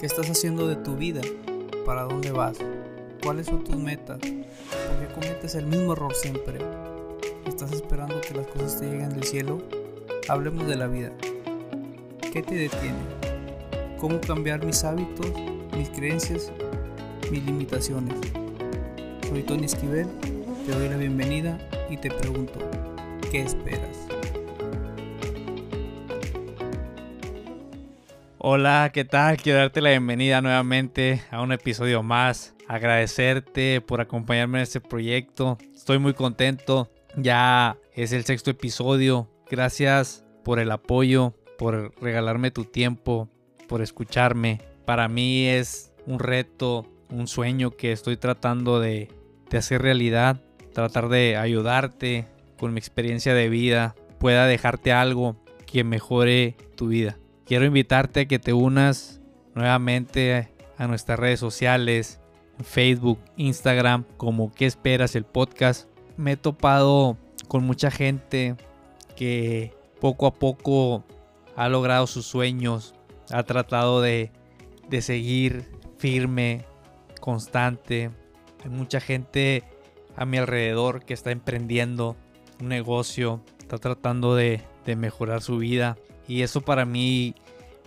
qué estás haciendo de tu vida? ¿Para dónde vas? ¿Cuáles son tus metas? ¿Por qué cometes el mismo error siempre? ¿Estás esperando que las cosas te lleguen del cielo? Hablemos de la vida. ¿Qué te detiene? ¿Cómo cambiar mis hábitos, mis creencias, mis limitaciones? Soy Tony Esquivel, te doy la bienvenida y te pregunto, ¿qué esperas? Hola, ¿qué tal? Quiero darte la bienvenida nuevamente a un episodio más. Agradecerte por acompañarme en este proyecto. Estoy muy contento. Ya es el sexto episodio. Gracias por el apoyo, por regalarme tu tiempo, por escucharme. Para mí es un reto, un sueño que estoy tratando de, de hacer realidad. Tratar de ayudarte con mi experiencia de vida. Pueda dejarte algo que mejore tu vida. Quiero invitarte a que te unas nuevamente a nuestras redes sociales, Facebook, Instagram, como ¿Qué esperas? el podcast. Me he topado con mucha gente que poco a poco ha logrado sus sueños, ha tratado de, de seguir firme, constante. Hay mucha gente a mi alrededor que está emprendiendo un negocio, está tratando de, de mejorar su vida. Y eso para mí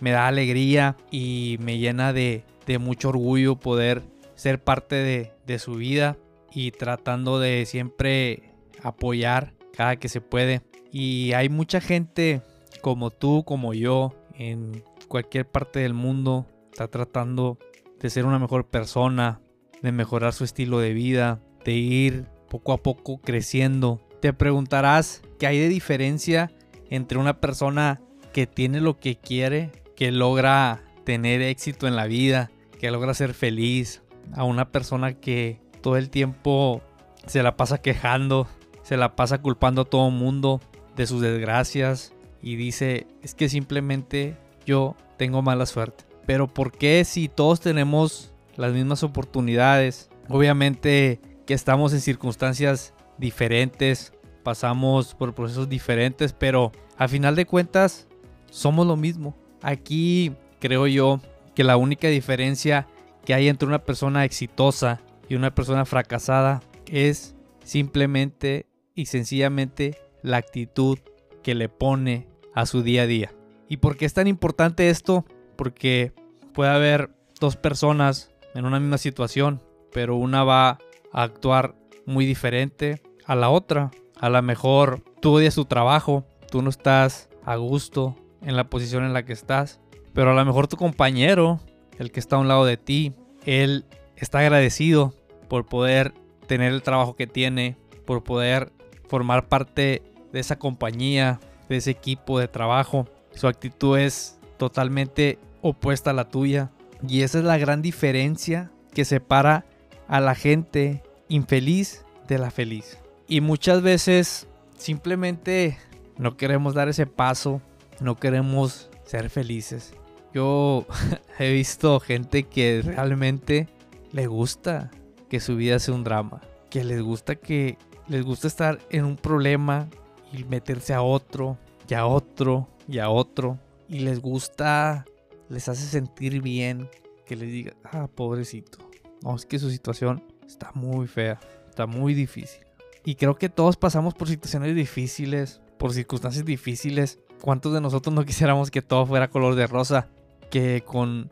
me da alegría y me llena de, mucho orgullo poder ser parte de, de su vida y tratando de siempre apoyar cada que se puede. Y hay mucha gente como tú, como yo, en cualquier parte del mundo, está tratando de ser una mejor persona, de mejorar su estilo de vida, de ir poco a poco creciendo. Te preguntarás qué hay de diferencia entre una persona que tiene lo que quiere, que logra tener éxito en la vida, que logra ser feliz, a una persona que todo el tiempo se la pasa quejando, se la pasa culpando a todo mundo de sus desgracias y dice, es que simplemente yo tengo mala suerte. Pero ¿por qué si todos tenemos las mismas oportunidades? Obviamente que estamos en circunstancias diferentes, pasamos por procesos diferentes, pero a final de cuentas somos lo mismo. Aquí creo yo que la única diferencia que hay entre una persona exitosa y una persona fracasada es simplemente y sencillamente la actitud que le pone a su día a día. ¿Y por qué es tan importante esto? Porque puede haber dos personas en una misma situación, pero una va a actuar muy diferente a la otra. A lo mejor tú odias tu trabajo, tú no estás a gusto en la posición en la que estás. Pero a lo mejor tu compañero, el que está a un lado de ti, él está agradecido por poder tener el trabajo que tiene, por poder formar parte de esa compañía, de ese equipo de trabajo. Su actitud es totalmente opuesta a la tuya. Y esa es la gran diferencia que separa a la gente infeliz de la feliz. Y muchas veces simplemente no queremos dar ese paso no queremos ser felices. Yo he visto gente que realmente le gusta que su vida sea un drama, que les gusta que les gusta estar en un problema y meterse a otro, y a otro, y a otro, y les gusta, les hace sentir bien que les diga, ah, pobrecito. No, es que su situación está muy fea, está muy difícil. Y creo que todos pasamos por situaciones difíciles, por circunstancias difíciles, ¿Cuántos de nosotros no quisiéramos que todo fuera color de rosa? Que con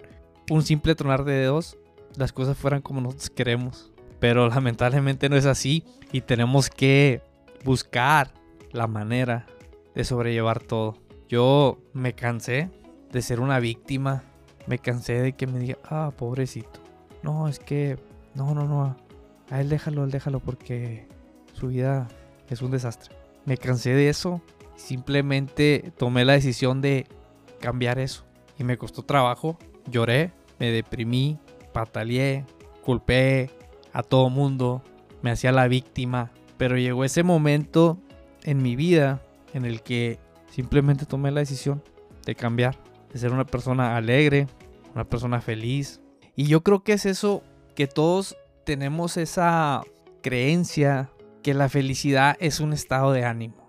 un simple tronar de dedos las cosas fueran como nosotros queremos. Pero lamentablemente no es así y tenemos que buscar la manera de sobrellevar todo. Yo me cansé de ser una víctima. Me cansé de que me diga, ah, pobrecito. No, es que, no, no, no. A él déjalo, él déjalo porque su vida es un desastre. Me cansé de eso Simplemente tomé la decisión de cambiar eso. Y me costó trabajo. Lloré, me deprimí, pataleé, culpé a todo mundo, me hacía la víctima. Pero llegó ese momento en mi vida en el que simplemente tomé la decisión de cambiar, de ser una persona alegre, una persona feliz. Y yo creo que es eso que todos tenemos esa creencia que la felicidad es un estado de ánimo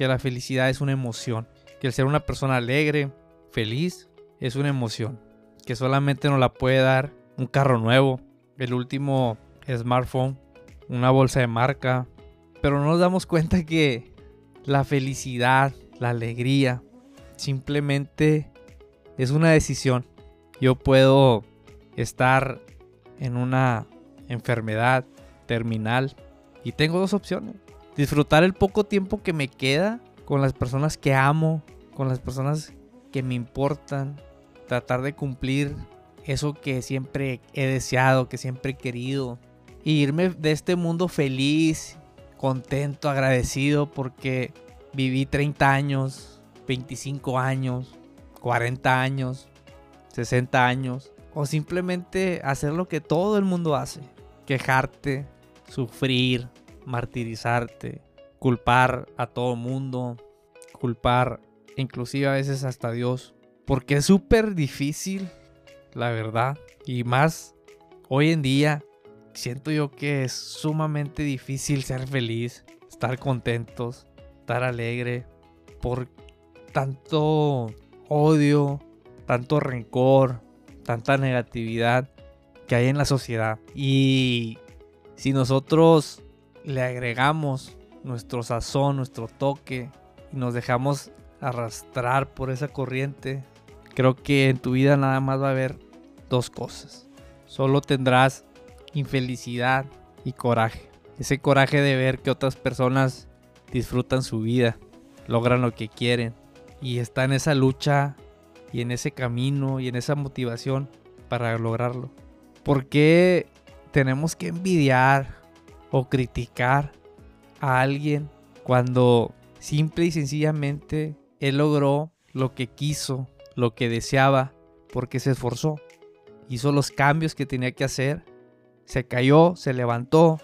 que la felicidad es una emoción, que el ser una persona alegre, feliz, es una emoción, que solamente nos la puede dar un carro nuevo, el último smartphone, una bolsa de marca, pero no nos damos cuenta que la felicidad, la alegría, simplemente es una decisión. Yo puedo estar en una enfermedad terminal y tengo dos opciones. Disfrutar el poco tiempo que me queda con las personas que amo, con las personas que me importan, tratar de cumplir eso que siempre he deseado, que siempre he querido, y irme de este mundo feliz, contento, agradecido porque viví 30 años, 25 años, 40 años, 60 años, o simplemente hacer lo que todo el mundo hace, quejarte, sufrir, martirizarte, culpar a todo mundo, culpar inclusive a veces hasta Dios, porque es súper difícil, la verdad, y más hoy en día siento yo que es sumamente difícil ser feliz, estar contentos, estar alegre por tanto odio, tanto rencor, tanta negatividad que hay en la sociedad. Y si nosotros le agregamos nuestro sazón, nuestro toque y nos dejamos arrastrar por esa corriente, creo que en tu vida nada más va a haber dos cosas. Solo tendrás infelicidad y coraje. Ese coraje de ver que otras personas disfrutan su vida, logran lo que quieren y está en esa lucha y en ese camino y en esa motivación para lograrlo. ¿Por qué tenemos que envidiar o criticar a alguien cuando simple y sencillamente él logró lo que quiso, lo que deseaba, porque se esforzó? Hizo los cambios que tenía que hacer, se cayó, se levantó,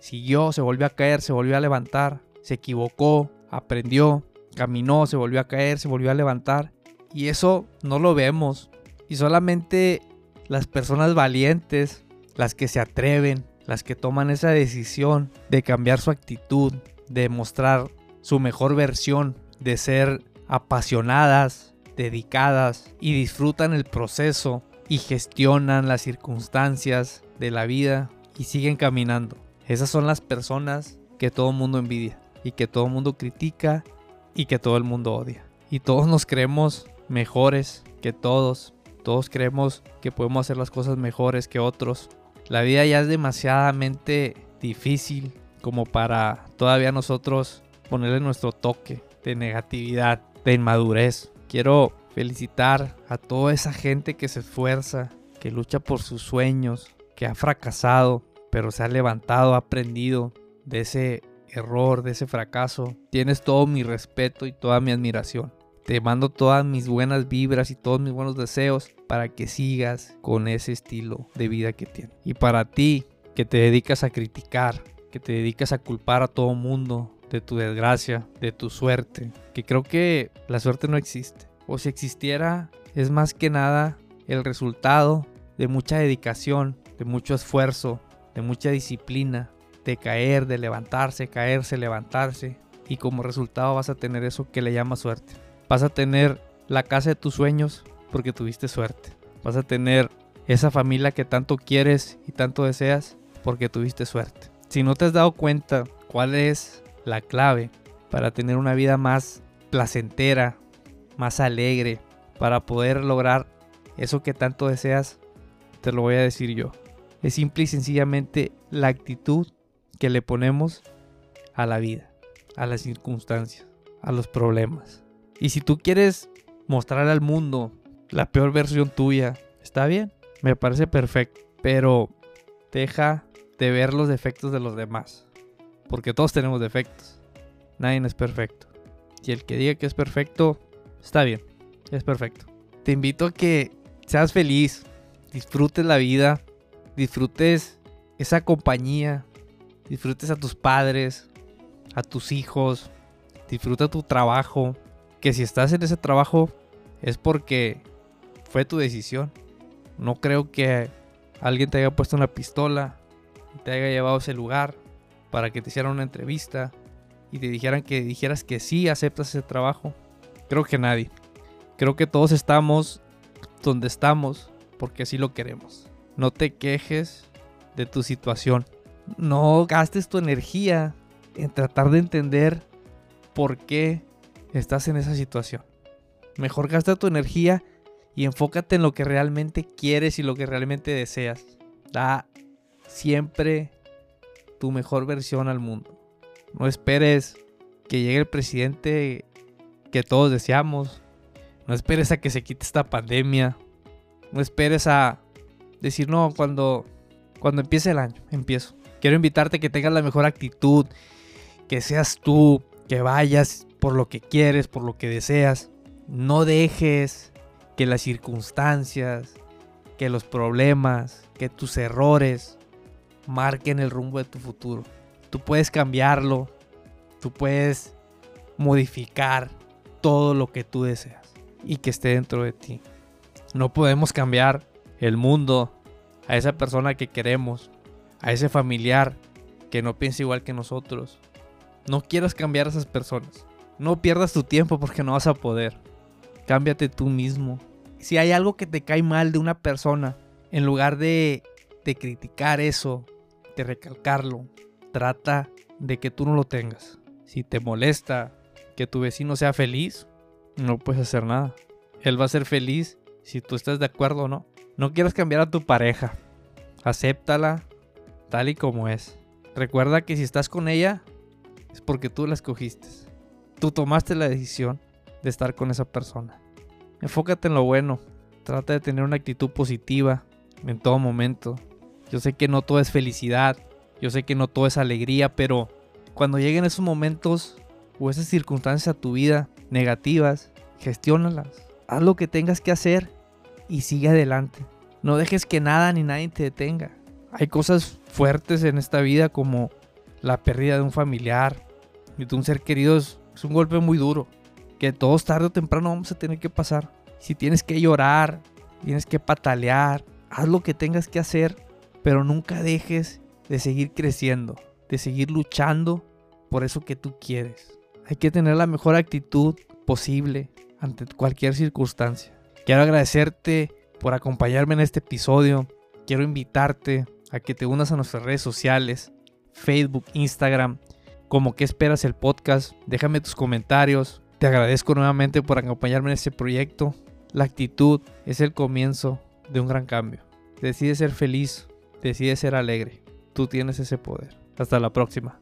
siguió, se volvió a caer, se volvió a levantar, se equivocó, aprendió, caminó, se volvió a caer, se volvió a levantar. Y eso no lo vemos. Y solamente las personas valientes, las que se atreven, las que toman esa decisión de cambiar su actitud, de mostrar su mejor versión, de ser apasionadas, dedicadas y disfrutan el proceso y gestionan las circunstancias de la vida y siguen caminando. Esas son las personas que todo el mundo envidia y que todo el mundo critica y que todo el mundo odia. Y todos nos creemos mejores que todos. Todos creemos que podemos hacer las cosas mejores que otros. La vida ya es demasiadamente difícil como para todavía nosotros ponerle nuestro toque de negatividad, de inmadurez. Quiero felicitar a toda esa gente que se esfuerza, que lucha por sus sueños, que ha fracasado, pero se ha levantado, ha aprendido de ese error, de ese fracaso. Tienes todo mi respeto y toda mi admiración. Te mando todas mis buenas vibras y todos mis buenos deseos para que sigas con ese estilo de vida que tienes. Y para ti, que te dedicas a criticar, que te dedicas a culpar a todo mundo de tu desgracia, de tu suerte, que creo que la suerte no existe. O si existiera, es más que nada el resultado de mucha dedicación, de mucho esfuerzo, de mucha disciplina, de caer, de levantarse, caerse, levantarse. Y como resultado vas a tener eso que le llama suerte. Vas a tener la casa de tus sueños porque tuviste suerte. Vas a tener esa familia que tanto quieres y tanto deseas porque tuviste suerte. Si no te has dado cuenta cuál es la clave para tener una vida más placentera, más alegre, para poder lograr eso que tanto deseas, te lo voy a decir yo. Es simple y sencillamente la actitud que le ponemos a la vida, a las circunstancias, a los problemas. Y si tú quieres mostrar al mundo la peor versión tuya, está bien, me parece perfecto, pero deja de ver los defectos de los demás, porque todos tenemos defectos, nadie es perfecto. Y el que diga que es perfecto, está bien, es perfecto. Te invito a que seas feliz, disfrutes la vida, disfrutes esa compañía, disfrutes a tus padres, a tus hijos, disfruta tu trabajo, que si estás en ese trabajo es porque fue tu decisión. No creo que alguien te haya puesto una pistola y te haya llevado a ese lugar para que te hicieran una entrevista y te dijeran que dijeras que sí aceptas ese trabajo. Creo que nadie. Creo que todos estamos donde estamos porque así lo queremos. No te quejes de tu situación. No gastes tu energía en tratar de entender por qué estás en esa situación. Mejor gasta tu energía y enfócate en lo que realmente quieres y lo que realmente deseas. Da siempre tu mejor versión al mundo. No esperes que llegue el presidente que todos deseamos. No esperes a que se quite esta pandemia. No esperes a decir, no, cuando, cuando empiece el año, empiezo. Quiero invitarte a que tengas la mejor actitud, que seas tú, que vayas por lo que quieres, por lo que deseas. No dejes que las circunstancias, que los problemas, que tus errores marquen el rumbo de tu futuro. Tú puedes cambiarlo, tú puedes modificar todo lo que tú deseas y que esté dentro de ti. No podemos cambiar el mundo a esa persona que queremos, a ese familiar que no piensa igual que nosotros. No quieras cambiar a esas personas. No pierdas tu tiempo porque no vas a poder. Cámbiate tú mismo. Si hay algo que te cae mal de una persona, en lugar de, de criticar eso, de recalcarlo, trata de que tú no lo tengas. Si te molesta que tu vecino sea feliz, no puedes hacer nada. Él va a ser feliz si tú estás de acuerdo o no. No quieras cambiar a tu pareja. Acéptala tal y como es. Recuerda que si estás con ella es porque tú la escogiste. Tú tomaste la decisión de estar con esa persona. Enfócate en lo bueno. Trata de tener una actitud positiva en todo momento. Yo sé que no todo es felicidad. Yo sé que no todo es alegría, pero cuando lleguen esos momentos o esas circunstancias a tu vida negativas, gestiónalas. Haz lo que tengas que hacer y sigue adelante. No dejes que nada ni nadie te detenga. Hay cosas fuertes en esta vida como la pérdida de un familiar y un ser querido es, un golpe muy duro que todos tarde o temprano vamos a tener que pasar. Si tienes que llorar, tienes que patalear, haz lo que tengas que hacer, pero nunca dejes de seguir creciendo, de seguir luchando por eso que tú quieres. Hay que tener la mejor actitud posible ante cualquier circunstancia. Quiero agradecerte por acompañarme en este episodio. Quiero invitarte a que te unas a nuestras redes sociales, Facebook, Instagram, como que esperas el podcast. Déjame tus comentarios. Te agradezco nuevamente por acompañarme en este proyecto. La actitud es el comienzo de un gran cambio. Decide ser feliz, decide ser alegre. Tú tienes ese poder. Hasta la próxima.